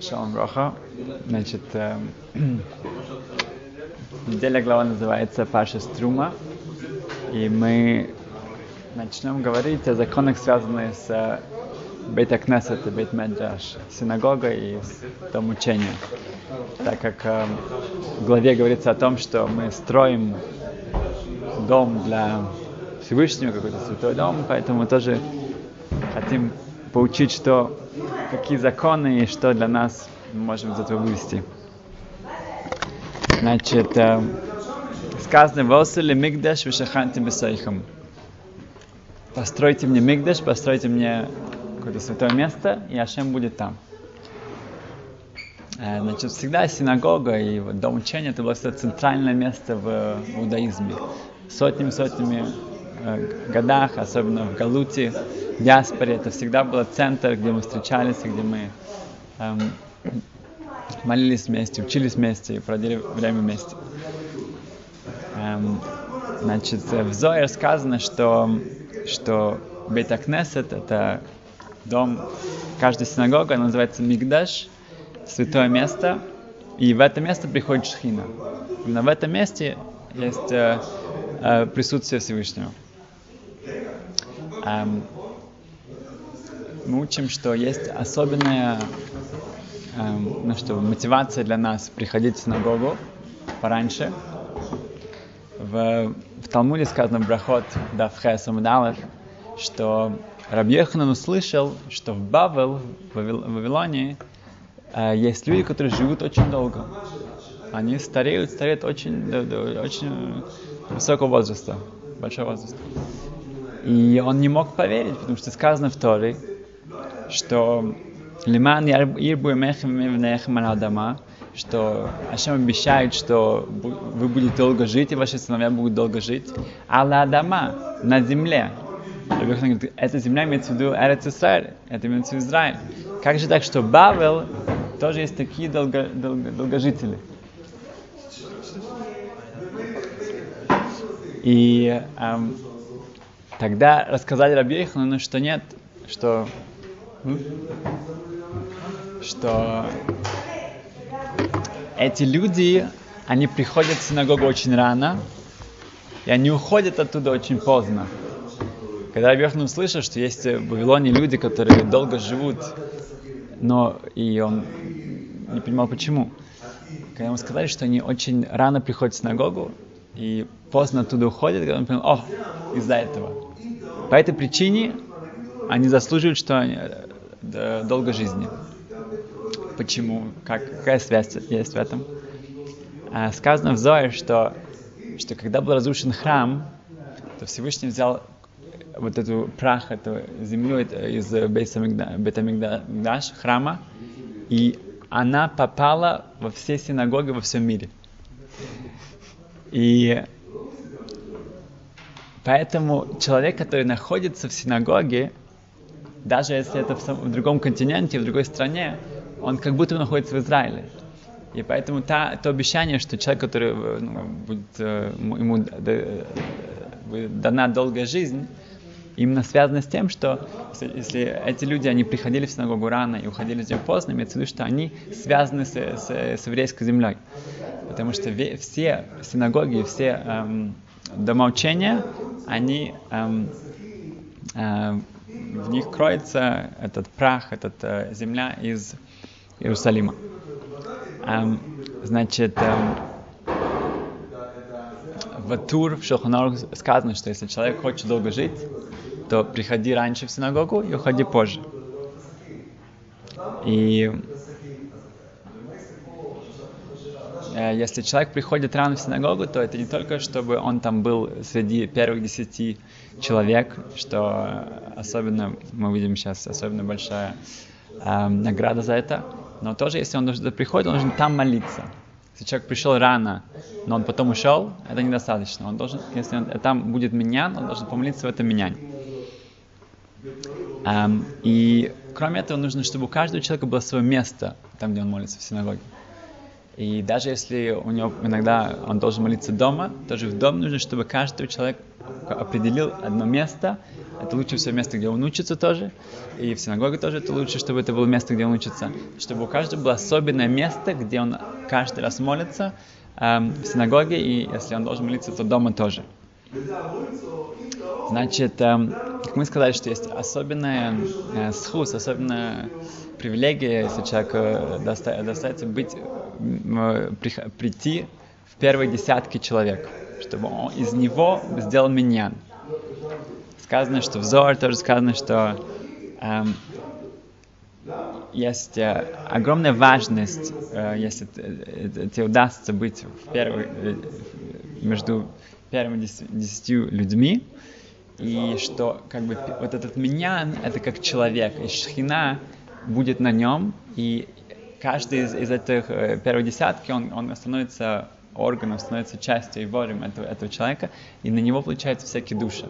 Шалом Броха. Значит, э, неделя глава называется Паша Струма. И мы начнем говорить о законах, связанных с Бейт Кнесет и Бейт Меджаш, синагогой и дом учения. Так как э, в главе говорится о том, что мы строим дом для Всевышнего, какой-то святой дом, поэтому мы тоже хотим поучить, что какие законы и что для нас мы можем из этого вывести. Значит, э, сказано «Восели мигдаш вишаханти бесайхам». Постройте мне мигдаш, постройте мне какое-то святое место, и Ашем будет там. Э, значит, всегда синагога и дом учения это было центральное место в иудаизме. Сотнями-сотнями годах, особенно в Галуте, в диаспоре, это всегда был центр, где мы встречались, где мы эм, молились вместе, учились вместе и проводили время вместе. Эм, значит, в Зоер сказано, что, что Бейтакнесет — это дом, каждая синагога, она называется Мигдаш, святое место, и в это место приходит Шхина. Именно в этом месте есть э, э, присутствие Всевышнего. Эм, мы учим, что есть особенная эм, ну, что, мотивация для нас приходить в синагогу пораньше. В, в Талмуде сказано Брахот Давхе Самудалев, что Рабьеханан услышал, что в Бавел, в Вавилоне, э, есть люди, которые живут очень долго. Они стареют, стареют очень, до, очень высокого возраста, большого возраста. И он не мог поверить, потому что сказано в Торе, что Лиман Ирбу Адама, что Ашем обещает, что вы будете долго жить, и ваши сыновья будут долго жить. Алла Адама, на земле. говорит, эта земля имеется в виду Эрец Исраиль, это имеется в виду Израиль. Как же так, что Бавел тоже есть такие долго, долго, долгожители? И эм, тогда рассказали Рабьехану, что нет, что что эти люди, они приходят в синагогу очень рано, и они уходят оттуда очень поздно. Когда Абьехн услышал, что есть в Вавилоне люди, которые долго живут, но и он не понимал почему. Когда ему сказали, что они очень рано приходят в синагогу и поздно оттуда уходят, он понял, о, из-за этого. По этой причине они заслуживают, что они, долго жизни. Почему? Как, какая связь есть в этом? А, сказано в Зое, что, что когда был разрушен храм, то Всевышний взял вот эту прах, эту землю из Бетамигдаш, храма, и она попала во все синагоги во всем мире. И поэтому человек, который находится в синагоге, даже если это в, в другом континенте, в другой стране, он как будто находится в Израиле. И поэтому та, то обещание, что человек, который э, ну, будет, э, ему э, дана долгая жизнь, именно связано с тем, что если, если эти люди, они приходили в синагогу рано и уходили с нее поздно, имеется в виду, что они связаны с, с, с еврейской землей. Потому что все синагоги, все эм, дома учения, они эм, эм, в них кроется этот прах, эта э, земля из Иерусалима. Эм, значит, эм, в Тур, в Шелхонору сказано, что если человек хочет долго жить, то приходи раньше в синагогу и уходи позже. И э, если человек приходит рано в синагогу, то это не только, чтобы он там был среди первых десяти человек, что особенно, мы видим сейчас, особенно большая э, награда за это, но тоже, если он приходит, он должен там молиться. Если человек пришел рано, но он потом ушел, это недостаточно. Он должен, если он, там будет менян, он должен помолиться в этом меняне. Um, и кроме этого нужно, чтобы у каждого человека было свое место, там, где он молится в синагоге. И даже если у него иногда он должен молиться дома, тоже в дом нужно, чтобы каждый человек определил одно место, это лучше всего место, где он учится тоже, и в синагоге тоже это лучше, чтобы это было место, где он учится, чтобы у каждого было особенное место, где он каждый раз молится, эм, в синагоге, и если он должен молиться, то дома тоже. Значит, эм, как мы сказали, что есть особенная э, схус, особенная привилегия, если человеку э, доста- достается быть, э, при- прийти в первые десятки человек, чтобы он из него сделал миньян. Сказано, что взор, тоже сказано, что эм, есть э, огромная важность, э, если т- тебе удастся быть в первой, э, между первыми дес- десятью людьми, и что как бы вот этот миньян это как человек, и шхина будет на нем, и каждый из, из этих э, первой десятки, он, он становится органом, становится частью и волем этого, этого человека, и на него получаются всякие души.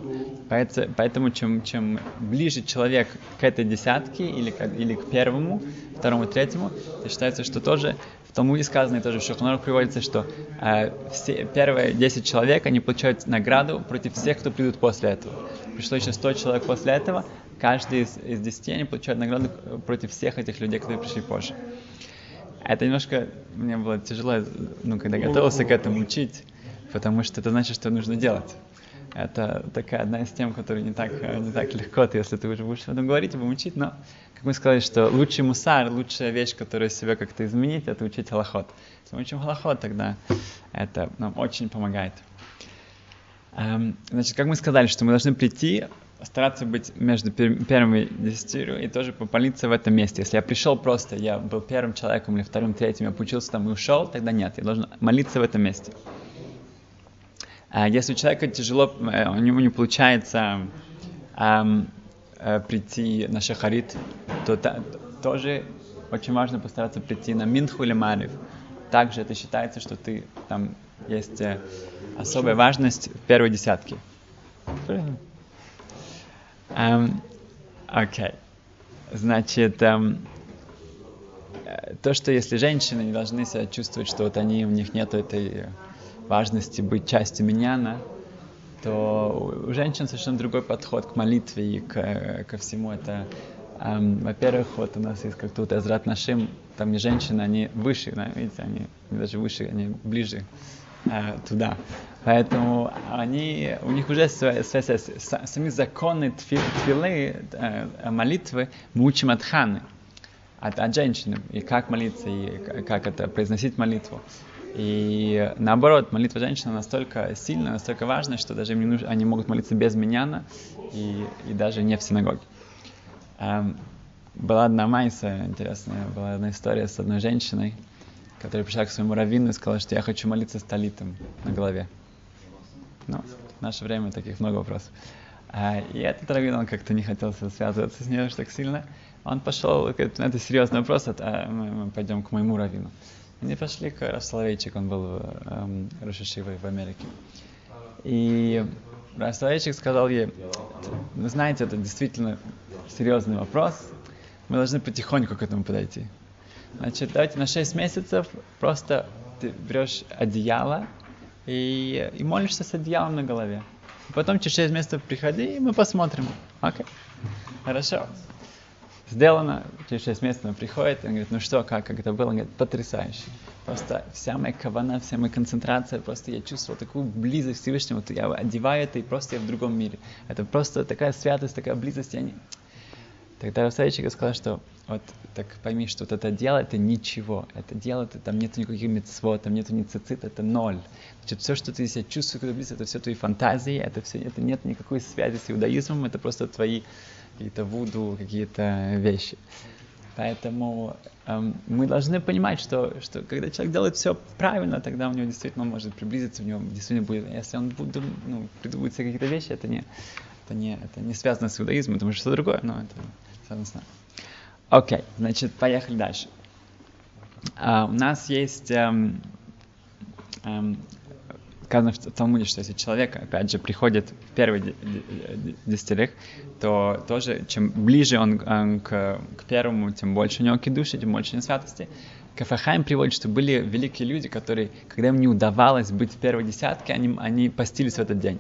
Поэтому, поэтому чем, чем ближе человек к этой десятке, или, к- или к первому, второму, третьему, то считается, что тоже в Талмуде сказано, и тоже в Шухнарах приводится, что э, все, первые 10 человек, они получают награду против всех, кто придут после этого. Пришло еще 100 человек после этого, каждый из, из 10 они получают награду э, против всех этих людей, которые пришли позже. Это немножко мне было тяжело, ну, когда готовился к этому учить, потому что это значит, что нужно делать. Это такая одна из тем, которая не так, э, не так легко, ты, если ты уже будешь об этом говорить будем учить, но, как мы сказали, что лучший мусар, лучшая вещь, которую себя как-то изменить, это учить халахот. Если мы учим халахот, тогда это нам очень помогает. Эм, Значит, как мы сказали, что мы должны прийти, стараться быть между пер- первыми десятью и тоже помолиться в этом месте. Если я пришел просто, я был первым человеком или вторым, третьим, я поучился там и ушел, тогда нет, я должен молиться в этом месте. А Если у человека тяжело, э, у него не получается эм, э, прийти на шахарит, то та- тоже очень важно постараться прийти на минху или марив. Также это считается, что ты там есть э, особая важность в первой десятке. Правильно? Эм, Окей. Значит, эм, то, что если женщины не должны себя чувствовать, что вот они, у них нет этой важности быть частью миньяна, то у женщин совершенно другой подход к молитве и к, э, ко всему. Это, эм, во-первых, вот у нас есть как тут Эзрат Нашим, там не женщины, они выше, да, видите, они даже выше, они ближе э, туда. Поэтому они, у них уже свои, свои- свои- са- сами законы тфилы, э, молитвы мы учим от ханы, от, от женщины, и как молиться, и как это произносить молитву. И наоборот, молитва женщины настолько сильная, настолько важная, что даже им не нужно, они могут молиться без миньяна и, и даже не в синагоге. Эм, была одна майса интересная, была одна история с одной женщиной, которая пришла к своему раввину и сказала, что я хочу молиться с талитом на голове. Ну, в наше время таких много вопросов. А, и этот раввин, он как-то не хотел связываться с ней так сильно. Он пошел, говорит, «Ну, это серьезный вопрос, а, мы, мы пойдем к моему раввину. Они пошли к Соловейчик, он был эм, Рошишивой в Америке. И Соловейчик сказал ей, вы знаете, это действительно серьезный вопрос, мы должны потихоньку к этому подойти. Значит, давайте на 6 месяцев просто ты берешь одеяло и, и молишься с одеялом на голове. Потом через 6 месяцев приходи, и мы посмотрим. Окей? Хорошо. Сделано, через 6 месяцев он приходит, он говорит, ну что, как, как это было? Он говорит, потрясающе. Просто вся моя кавана, вся моя концентрация, просто я чувствовал такую близость к Всевышнему, я одеваю это, и просто я в другом мире. Это просто такая святость, такая близость, я не... Тогда Равсайчик сказал, что вот так пойми, что вот это дело это ничего. Это дело, это, там нет никаких мецвод, там нету ни цицит, это ноль. Значит, все, что ты себя чувствуешь, близко, это все твои фантазии, это все, это нет никакой связи с иудаизмом, это просто твои какие-то вуду, какие-то вещи. Поэтому эм, мы должны понимать, что, что когда человек делает все правильно, тогда у него действительно может приблизиться, у него действительно будет, если он будет, ну, придумывает какие-то вещи, это не, это не, это не связано с иудаизмом, это может что другое, но это связано с нами. Окей, значит, поехали дальше. А, у нас есть эм, эм, сказано в Талмуде, что если человек, опять же, приходит в первый де- де- десятерых, то тоже, чем ближе он э, к, к первому, тем больше у него кидуши, тем больше у него святости. Кафахайм приводит, что были великие люди, которые, когда им не удавалось быть в первой десятке, они, они постились в этот день.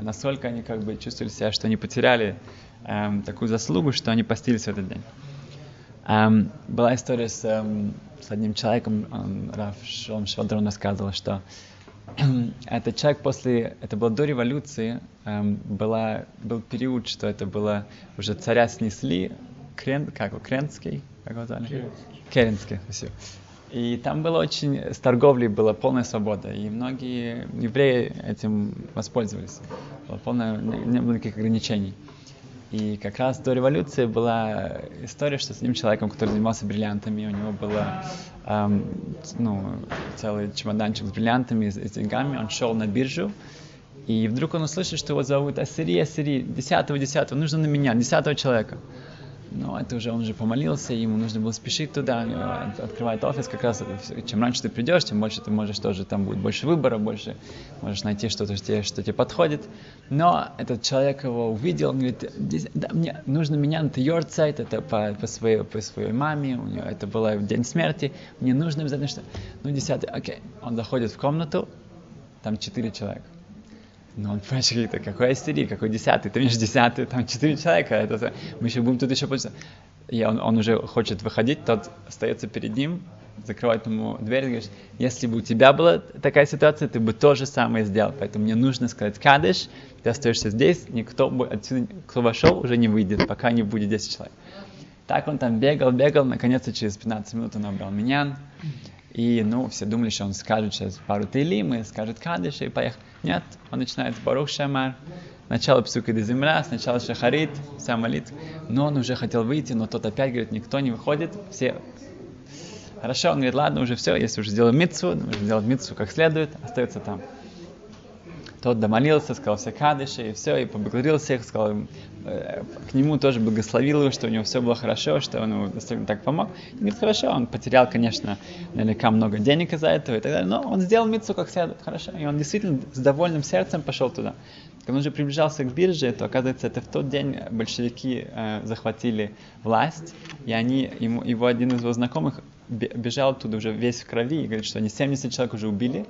Настолько они как бы чувствовали себя, что они потеряли эм, такую заслугу, что они постились в этот день. Эм, была история с, эм, с одним человеком, он, Раф Шолом Швадрон рассказывал, что этот человек после, это было до революции, эм, была, был период, что это было, уже царя снесли, Крен, как Кренский, как его звали? Керенский. Керенский, спасибо. И там было очень, с торговлей была полная свобода, и многие евреи этим воспользовались. Было полное, не было никаких ограничений. И как раз до революции была история, что с одним человеком, который занимался бриллиантами, у него было эм, ну, целый чемоданчик с бриллиантами, с, с деньгами, он шел на биржу, и вдруг он услышал, что его зовут Ассири, Ассири, десятого, десятого, нужно на меня, десятого человека. Но это уже он уже помолился, ему нужно было спешить туда, открывает офис, как раз чем раньше ты придешь, тем больше ты можешь тоже, там будет больше выбора, больше можешь найти что-то, что тебе, что тебе подходит. Но этот человек его увидел, он говорит, да, мне нужно меня на Йорцайт, это по, по, своей, по своей маме, у нее это было в день смерти, мне нужно обязательно что Ну, десятый, окей. Он заходит в комнату, там четыре человека. Ну, он понимаешь, это какой истерик, какой десятый, ты видишь десятый, там четыре человека, это, мы еще будем тут еще больше. И он, он уже хочет выходить, тот остается перед ним, закрывает ему дверь и говорит, если бы у тебя была такая ситуация, ты бы то же самое сделал. Поэтому мне нужно сказать кадыш, ты остаешься здесь, никто бы отсюда, кто вошел, уже не выйдет, пока не будет 10 человек. Так он там бегал, бегал, наконец-то через 15 минут он набрал меня. И, ну, все думали, что он скажет сейчас пару тейлим и скажет кадыш и поехал. Нет, он начинает Барух Шамар, начало псука земля, сначала шахарит, вся молитва. Но он уже хотел выйти, но тот опять говорит, никто не выходит, все Хорошо, он говорит, ладно, уже все, если уже сделал митцу, нужно сделать митцу как следует, остается там. Тот домолился, сказал все кадыши, и все, и поблагодарил всех, сказал им, к нему тоже благословил его, что у него все было хорошо, что он ему достаточно так помог. И говорит, хорошо, он потерял, конечно, наверняка много денег из-за этого и так далее, но он сделал митцу как следует, хорошо. И он действительно с довольным сердцем пошел туда. Когда он уже приближался к бирже, то, оказывается, это в тот день большевики э, захватили власть, и они, ему, его один из его знакомых бежал оттуда уже весь в крови и говорит, что они 70 человек уже убили,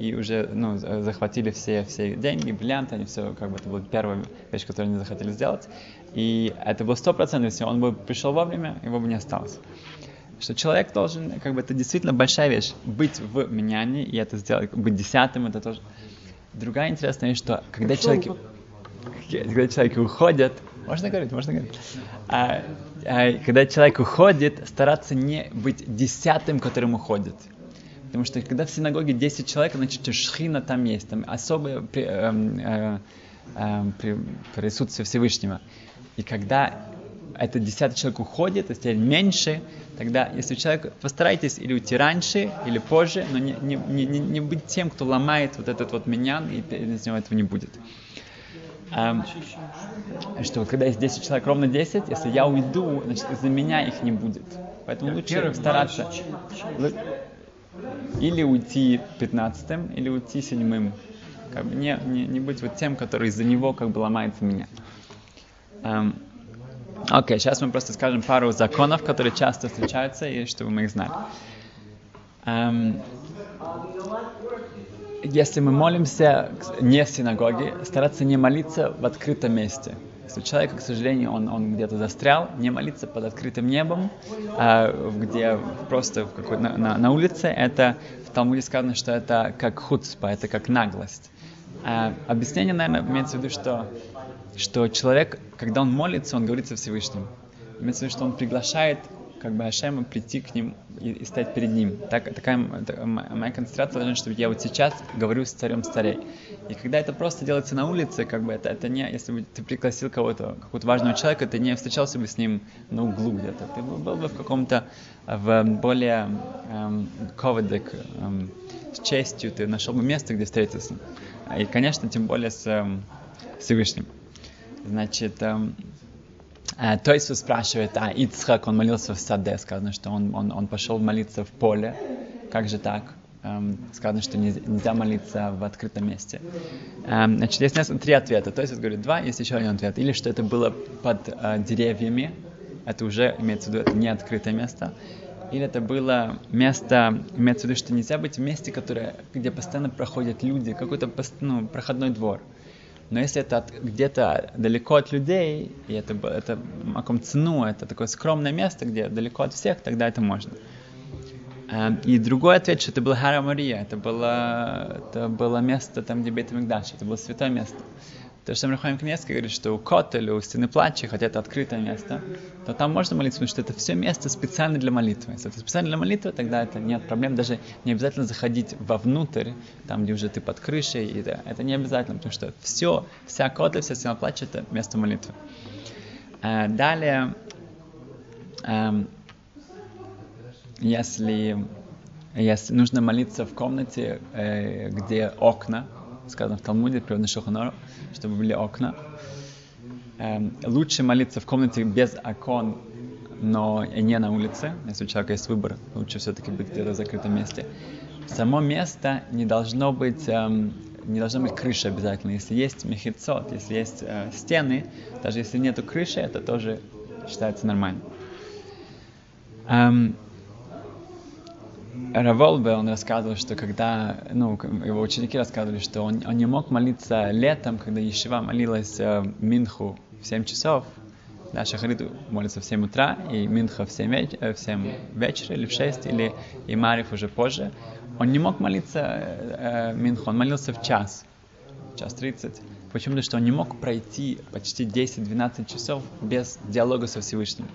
и уже ну, захватили все, все деньги, бриллианты, они все, как бы это была первая вещь, которую они захотели сделать. И это было сто процентов, если он бы пришел вовремя, его бы не осталось. Что человек должен, как бы это действительно большая вещь, быть в менянии, и это сделать, быть десятым, это тоже. Другая интересная вещь, что когда человек, когда человек уходит, можно говорить, можно говорить. А, а, когда человек уходит, стараться не быть десятым, которым уходит. Потому что когда в синагоге 10 человек, значит, шхина там есть, там особое при, э, э, э, при, присутствие Всевышнего. И когда этот десятый человек уходит, теперь меньше, тогда, если человек, постарайтесь или уйти раньше, или позже, но не, не, не, не быть тем, кто ломает вот этот вот меня, и из него этого не будет. Um, что когда есть 10 человек, ровно 10, если я уйду, значит, из-за меня их не будет. Поэтому лучше стараться или уйти 15 или уйти седьмым. Как бы не, не, не быть вот тем, который из-за него как бы ломается меня. Um, Окей, сейчас мы просто скажем пару законов, которые часто встречаются, и чтобы мы их знали. Um, если мы молимся не в синагоге, стараться не молиться в открытом месте. Если у человека, к сожалению, он, он где-то застрял, не молиться под открытым небом, а, где просто в на, на, на улице, это в Талмуде сказано, что это как хуцпа, это как наглость. А, объяснение, наверное, имеется в виду, что, что человек, когда он молится, он говорит со Всевышним. Имеется в виду, что он приглашает как бы Ашема прийти к ним и, и стать перед ним. Так, такая так, моя концентрация должна, чтобы я вот сейчас говорю с царем царей. И когда это просто делается на улице, как бы это, это не, если бы ты пригласил кого-то, какого-то важного человека, ты не встречался бы с ним на углу где-то. Ты был, был бы в каком-то, в более эм, ководек, эм, с честью, ты нашел бы место, где встретиться. И, конечно, тем более с эм, Всевышним. Значит, эм, То есть спрашивает, а Ицхак, он молился в саде, сказано, что он, он, он пошел молиться в поле. Как же так? Сказано, что нельзя молиться в открытом месте. Значит, есть несколько, три ответа. То есть, говорит, два, есть еще один ответ. Или что это было под деревьями, это уже имеется в виду, это не открытое место. Или это было место, имеется в виду, что нельзя быть в месте, которое, где постоянно проходят люди, какой-то ну, проходной двор. Но если это где-то далеко от людей, и это, это маком цену, это такое скромное место, где далеко от всех, тогда это можно. Эм, И другой ответ, что это была Хара Мария, это было, это было место там, где Бейт это было святое место. То, что Рахаим Кнеский говорит, что у Котеля, у Стены Плача, хотя это открытое место, то там можно молиться, потому что это все место специально для молитвы. Если это специально для молитвы, тогда это нет проблем, даже не обязательно заходить вовнутрь, там, где уже ты под крышей, и это, это не обязательно, потому что все, вся Котель, вся Стена Плача, это место молитвы. Э, Далее, эм, если, если нужно молиться в комнате, э, где окна, сказано в Талмуде, приводно Шуханору, чтобы были окна, эм, лучше молиться в комнате без окон, но и не на улице. Если у человека есть выбор, лучше все-таки быть где-то в закрытом месте. Само место не должно быть, эм, не должна быть крыши обязательно. Если есть мехицот, если есть э, стены, даже если нету крыши, это тоже считается нормально. Эм, Раволбе, он рассказывал, что когда, ну, его ученики рассказывали, что он, он не мог молиться летом, когда Ешива молилась э, Минху в 7 часов, да, Шахарит молится в 7 утра, и Минха в 7, веч- э, в 7 вечера, или в 6, или и Мариф уже позже. Он не мог молиться э, э, Минху, он молился в час, час 30. Почему? Потому что он не мог пройти почти 10-12 часов без диалога со Всевышним.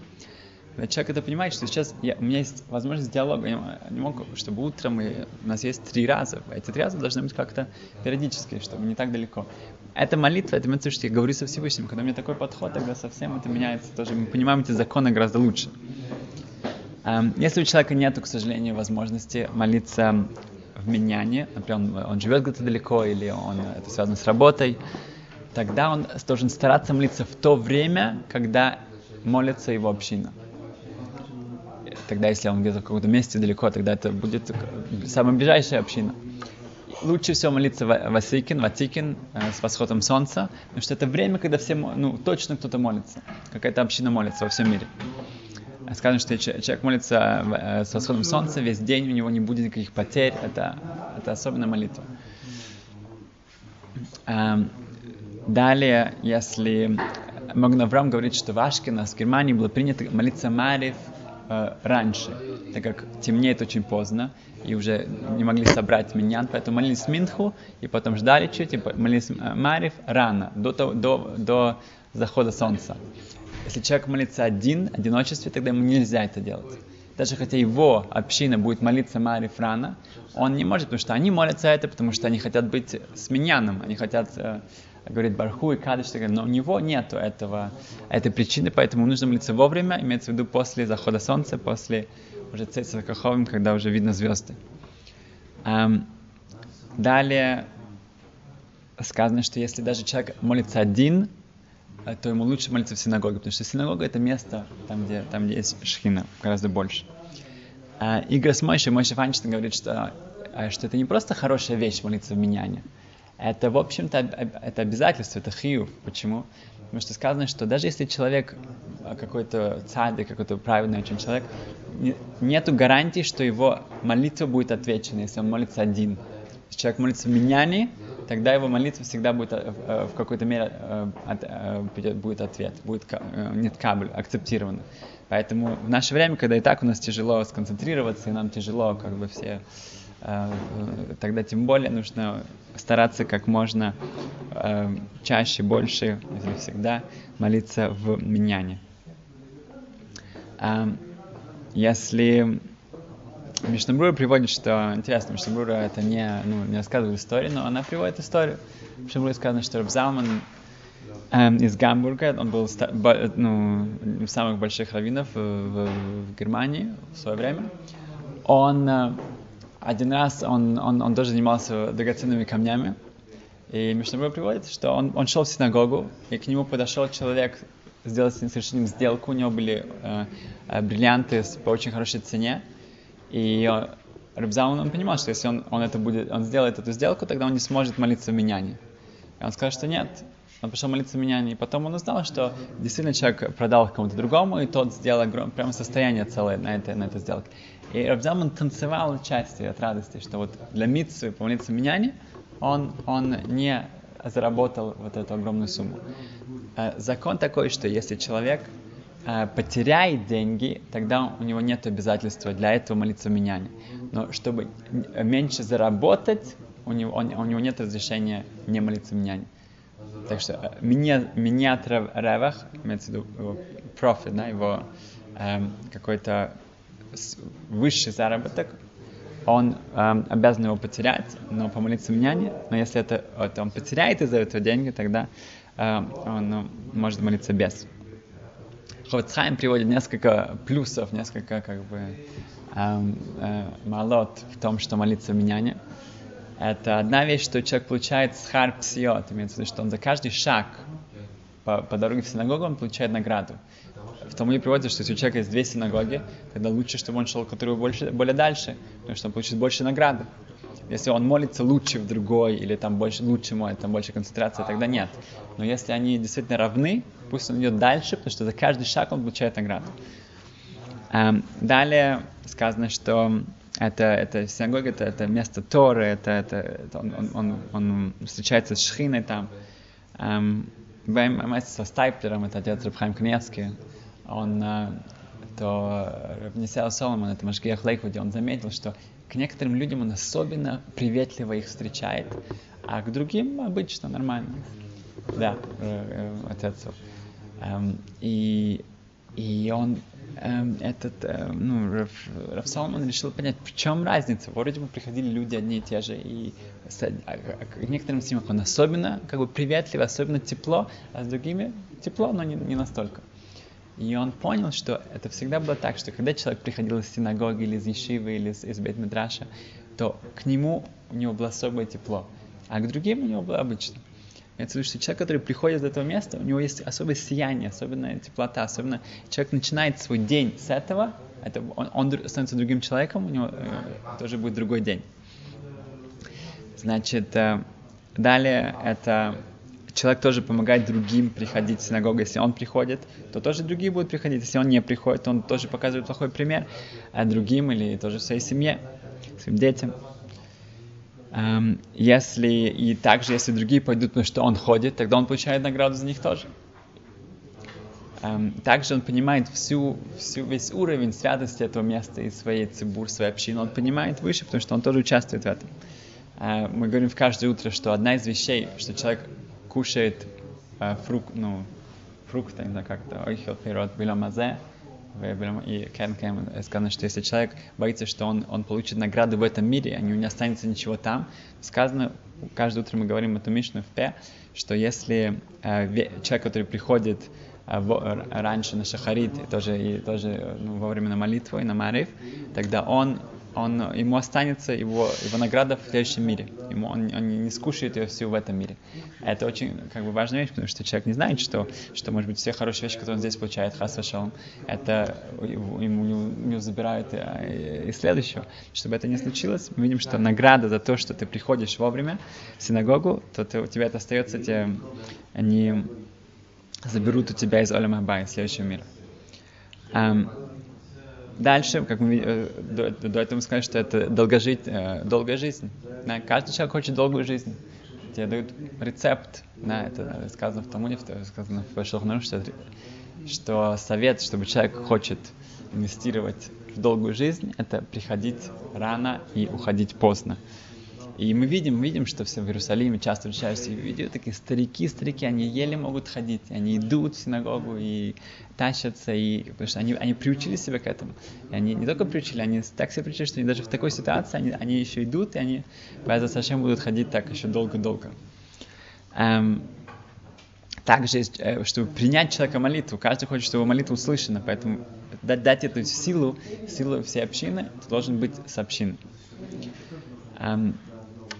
Когда человек это понимает, что сейчас я, у меня есть возможность диалога, я не могу, чтобы утром и, у нас есть три раза, эти три раза должны быть как-то периодически, чтобы не так далеко. Это молитва, это имеется в что я говорю со Всевышним. Когда у меня такой подход, тогда совсем это меняется тоже. Мы понимаем эти законы гораздо лучше. Эм, Если у человека нет, к сожалению, возможности молиться в Миньяне, например, он, он живет где-то далеко или он, это связано с работой, тогда он должен стараться молиться в то время, когда молится его община. Тогда, если он где-то в каком-то месте далеко, тогда это будет самая ближайшая община. Лучше всего молиться Васикин, Ватикин, э, с восходом солнца, потому что это время, когда все, ну, точно кто-то молится, какая-то община молится во всем мире. Сказано, что че- человек молится э, с восходом солнца весь день, у него не будет никаких потерь, это, это особенная молитва. Эм, Далее, если Могн Авраам говорит, что в Ашкинас, в Германии было принято молиться Марив э, раньше, так как темнеет очень поздно, и уже не могли собрать миньян, поэтому молились Минху, и потом ждали чуть, и молились э, Марив рано, до, до, до захода солнца. Если человек молится один, в одиночестве, тогда ему нельзя это делать. Даже хотя его община будет молиться Мариф рано, он не может, потому что они молятся это, потому что они хотят быть с миньяном, они хотят э, говорить Барху и Кадыш, но у него нет этого, этой причины, поэтому нужно молиться вовремя, имеется в виду после захода солнца, после уже Цейца Каховым, когда уже видно звезды. Эм, далее сказано, что если даже человек молится один, э, то ему лучше молиться в синагоге, потому что синагога это место, там где, там, где есть шхина, гораздо больше. А, Игорь Мойши, Мойши Фанчтин говорит, что, а, что это не просто хорошая вещь молиться в миняне, это, в общем-то, об- об- это обязательство, это хию. Почему? Потому что сказано, что даже если человек а, какой-то цадик, какой-то праведный очень человек, не- нету гарантии, что его молитва будет отвечена, если он молится один. Если человек молится в тогда его молитва всегда будет э, э, в какой-то мере э, будет ответ, будет нет кабель, акцептировано. Поэтому в наше время, когда и так у нас тяжело сконцентрироваться, и нам тяжело как бы все, тогда тем более нужно стараться как можно э, чаще, больше, если всегда, молиться в миньяне. А, Если Мишнабрура приводит, что интересно, Мишнабрура это не, ну, не рассказывает историю, но она приводит историю. В Мишнабруре сказано, что Рабзалман эм, из Гамбурга, он был ну, самых больших раввинов в, в- в Германии в свое время. Он э, один раз, он, он, он тоже занимался драгоценными камнями, и Мишнабрура приводит, что он, он шел в синагогу, и к нему подошел человек сделать с ним совершить им сделку, у него были э, э, бриллианты по очень хорошей цене, и э, Рабзалман, он понимал, что если он, он, это будет, он сделает эту сделку, тогда он не сможет молиться в Миняне. И он сказал, что нет. Он пошел молиться Миняне, и потом он узнал, что действительно человек продал кому-то другому, и тот сделал огром- прямо состояние целое на, это, на этой сделке. И Рабзалман танцевал счастья, от радости, что вот для Митсу помолиться Миняне, он, он не заработал вот эту огромную сумму. Э, закон такой, что если человек э, потеряет деньги, тогда у него нет обязательства для этого молиться в меняне. Но чтобы меньше заработать, у него, он, у него нет разрешения не молиться в меняне. Так что меня, меня ревах, имеется в виду его профит, да, его эм, какой-то высший заработок, он эм, обязан его потерять, но помолиться в няне, но если это, это он потеряет из-за этого деньги, тогда эм, он ну, может молиться без. Ховцхайм приводит несколько плюсов, несколько как бы эм, э, малот в том, что молиться в няне. Это одна вещь, что человек получает схар псиот, имеется в виду, что он за каждый шаг по, по дороге в синагогу он получает награду. В Талмуде приводится, что если у человека есть две синагоги, тогда лучше, чтобы он шел которую больше, более дальше, потому что он получит больше награды. Если он молится лучше в другой, или там больше, лучше молит, там больше концентрация, тогда нет. Но если они действительно равны, пусть он идет дальше, потому что за каждый шаг он получает награду. Эм, далее сказано, что это, это синагога, это, это место Торы, это, это, это он, он, он, он встречается с Шхиной там. Эм, со Стайплером, это отец Рабхайм Кневский, он, э, то Рабнисел Соломон, это Машгиях Лейхуди, он заметил, что к некоторым людям он особенно приветливо их встречает, а к другим обычно нормально. Да, э, э, отец. Эм, и, и он этот, ну, Раф, Соломон решил понять, в чем разница. Вроде бы приходили люди одни и те же, и с, а, а, к некоторым семьям он особенно как бы приветливо, особенно тепло, а с другими тепло, но не, не настолько. И он понял, что это всегда было так, что когда человек приходил из синагоги или из Ешивы или из, из Бет-Медраша, то к нему у него было особое тепло, а к другим у него было обычно. Это значит, что человек, который приходит из этого места, у него есть особое сияние, особенная теплота, особенно человек начинает свой день с этого, это он, он становится другим человеком, у него э, тоже будет другой день. Значит, э, далее это человек тоже помогает другим приходить в синагогу. Если он приходит, то тоже другие будут приходить. Если он не приходит, то он тоже показывает плохой пример а другим или тоже своей семье, своим детям. Um, если и также, если другие пойдут, потому что он ходит, тогда он получает награду за них тоже. Um, также он понимает всю, всю, весь уровень святости этого места и своей цибур, своей общины. Он понимает выше, потому что он тоже участвует в этом. Uh, мы говорим в каждое утро, что одна из вещей, что человек кушает э, фрукт, ну, фрукт, не знаю как это, ойхел пирот биламазе, и Кен Кэм сказано, что если человек боится, что он, он получит награды в этом мире, а не, не останется ничего там, сказано, каждое утро мы говорим эту Мишну в П, что если э, человек, который приходит э, в, раньше на Шахарит, тоже, и тоже ну, во время на молитву и на Мариф, тогда он он, ему останется его, его награда в следующем мире. Ему, он, он не скушает ее всю в этом мире. Это очень как бы, важная вещь, потому что человек не знает, что, что может быть, все хорошие вещи, которые он здесь получает, хас шалом, это ему, ему, ему забирают и, и следующего. Чтобы это не случилось, мы видим, что награда за то, что ты приходишь вовремя в синагогу, то ты, у тебя это остается, те, они заберут у тебя из Олема Бай, следующего мира. Um, Дальше, как мы э, до, до этого сказали, что это долгожить, э, долгая жизнь. Да, каждый человек хочет долгую жизнь. Тебе дают рецепт, да, это сказано в Талмуде, сказано в Шелхнану, что, что совет, чтобы человек хочет инвестировать в долгую жизнь, это приходить рано и уходить поздно. И мы видим, видим, что все в Иерусалиме часто встречаются и видят такие старики, старики, они еле могут ходить, они идут в синагогу и тащатся, и, потому что они, они приучили себя к этому. И они не только приучили, они так себя приучили, что они даже в такой ситуации, они, они еще идут, и они, поэтому совсем будут ходить так еще долго-долго. Эм, также, э, чтобы принять человека молитву, каждый хочет, чтобы молитва услышана, поэтому дать, дать эту силу, силу всей общины, должен быть с общиной. Эм,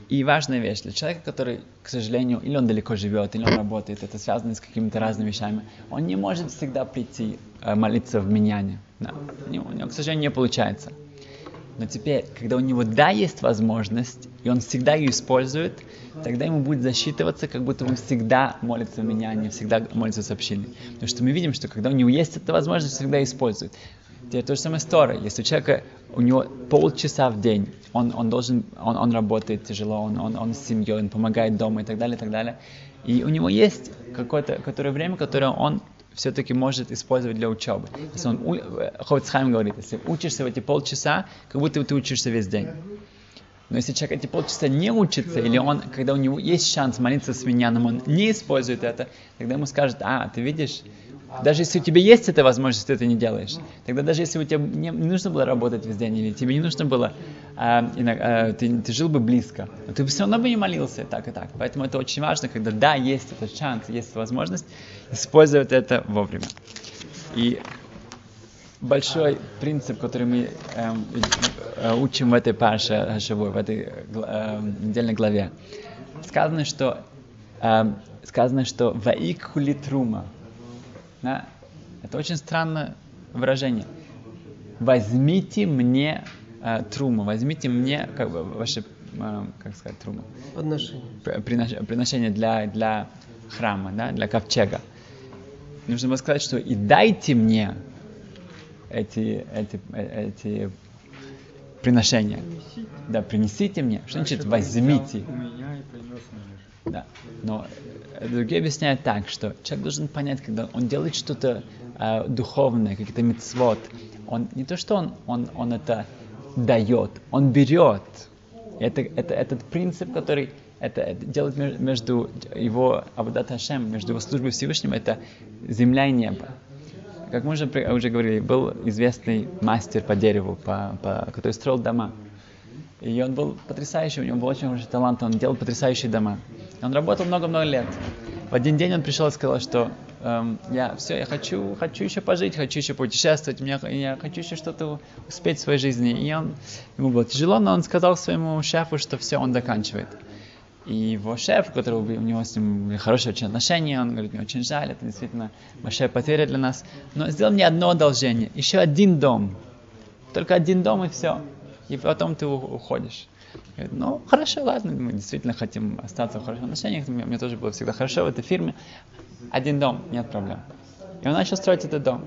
и важная вещь для человека, который, к сожалению, или он далеко живет, или он работает, это связано с какими-то разными вещами, он не может всегда прийти э, молиться в миньяне. Да. У, него, к сожалению, не получается. Но теперь, когда у него да есть возможность, и он всегда ее использует, тогда ему будет засчитываться, как будто он всегда молится в миньяне, всегда молится с общиной. Потому что мы видим, что когда у него есть эта возможность, всегда использует. То же самое с Торой. Если у человека, у него полчаса в день, он, он должен, он, он работает тяжело, он, он, он с семьей, он помогает дома и так далее, и так далее. И у него есть какое-то которое время, которое он все-таки может использовать для учебы. Если он, э, Ховцхайм говорит, если учишься в эти полчаса, как будто ты учишься весь день. Но если человек эти полчаса не учится, или он, когда у него есть шанс молиться с миньяном, он не использует это, тогда ему скажут, а, ты видишь, даже если у тебя есть эта возможность, ты это не делаешь. Тогда даже если у тебя не, нужно было работать весь день, или тебе не нужно было, а, а, ты, ты жил бы близко, но ты бы все равно бы не молился так и так. Поэтому это очень важно, когда да, есть этот шанс, есть возможность, использовать это вовремя. И большой принцип, который мы эм, э, учим в этой парше живой, в этой э, недельной главе. Сказано, что э, сказано, что ваик хулитрума. Да? Это очень странное выражение. Возьмите мне э, труму, возьмите мне как бы ваши, э, как сказать, труму? Подношение. Приношение для, для храма, да, для ковчега. Нужно было сказать, что и дайте мне эти, эти, эти приношения. Принесите. Да, принесите мне. Что значит возьмите? Да. Но другие объясняют так, что человек должен понять, когда он делает что-то э, духовное, какие-то мецвод, он не то, что он, он, он это дает, он берет. Это, это этот принцип, который это, это делает между его Абадат Хашем, между его службой Всевышним, это земля и небо. Как мы уже, уже говорили, был известный мастер по дереву, по, по, который строил дома. И он был потрясающий, у него был очень хороший талант, он делал потрясающие дома. Он работал много-много лет. В один день он пришел и сказал, что эм, я все, я хочу, хочу еще пожить, хочу еще путешествовать, меня, я хочу еще что-то успеть в своей жизни. И он, ему было тяжело, но он сказал своему шефу, что все, он заканчивает. И его шеф, который у него с ним были хорошие очень отношения, он говорит, мне очень жаль, это действительно большая потеря для нас. Но сделал мне одно одолжение, еще один дом. Только один дом и все. И потом ты уходишь. Говорит, ну, хорошо, ладно, мы действительно хотим остаться в хороших отношениях, мне, мне тоже было всегда хорошо в этой фирме. Один дом, нет проблем. И он начал строить этот дом.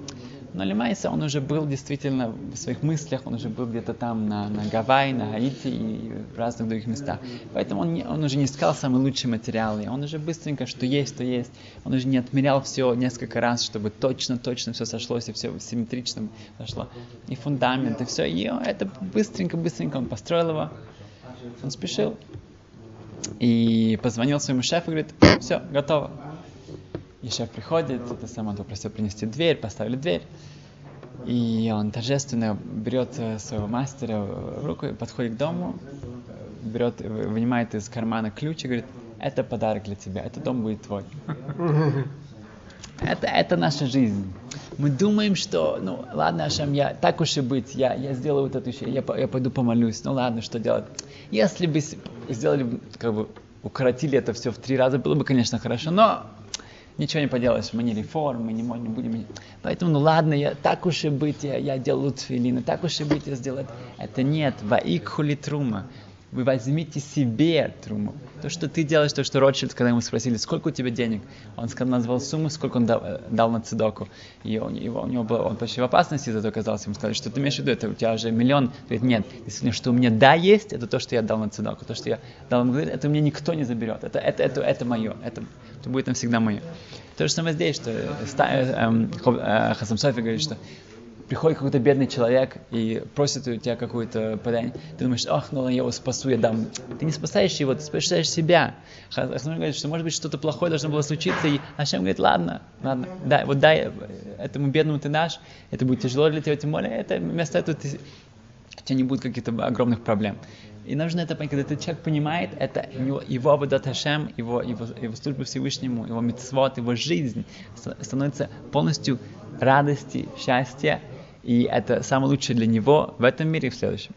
Но Лимайса, он уже был действительно в своих мыслях, он уже был где-то там на, на Гавайи, на Гаити и в разных других местах. Поэтому он, не, он уже не искал самые лучшие материалы, он уже быстренько, что есть, то есть. Он уже не отмерял все несколько раз, чтобы точно-точно все сошлось и все симметрично сошло. И фундамент, и все. И это быстренько-быстренько он построил его. Он спешил. И позвонил своему шефу и говорит, все, готово. И шеф приходит, это сам он попросил принести дверь, поставили дверь. И он торжественно берет э, своего мастера в руку, подходит к дому, берет, вынимает из кармана ключ и говорит, это подарок для тебя, этот дом будет твой. Это, это наша жизнь. Мы думаем, что, ну, ладно, Ашем, я так уж и быть, я, я сделаю вот эту вещь, я, я пойду помолюсь, ну ладно, что делать. Если бы сделали, как бы, укоротили это все в три раза, было бы, конечно, хорошо, но ничего не поделаешь, мы не реформ, мы не, не будем. Поэтому, ну ладно, я, так уж и быть, я, я делаю тфилины, так уж и быть, я сделаю. Это нет, ваик хулитрума. Вы возьмите себе труму. То, что ты делаешь, то, что Ротшильд, когда ему спросили, сколько у тебя денег, он сказал, назвал сумму, сколько он дал, э, дал на цедоку. И он, его, у него было, он почти в опасности этого оказался. Ему сказали, что ты имеешь в виду, это у тебя уже миллион. Говорит, нет, действительно, что у меня да есть, это то, что я дал на цедоку. То, что я дал ему, это мне никто не заберет. Это, это, это, это мое. Это, это будет навсегда мое. То же самое здесь, что э, эм, э, Хасам Софи говорит, что приходит какой-то бедный человек и просит у тебя какое-то подание, ты думаешь, ах, ну я его спасу, я дам. Ты не спасаешь его, ты спасаешь себя. Хасам говорит, что может быть что-то плохое должно было случиться, и Ашем говорит, ладно, ладно, дай, вот дай этому бедному ты дашь, это будет тяжело для тебя, тем более это вместо этого ты, у тебя не будет каких-то огромных проблем. И нужно это понять, когда этот человек понимает, это его, его Абадат Хашем, его, его, его служба Всевышнему, его митцвот, его жизнь становится полностью радости, счастья, и это самое лучшее для него в этом мире и в следующем.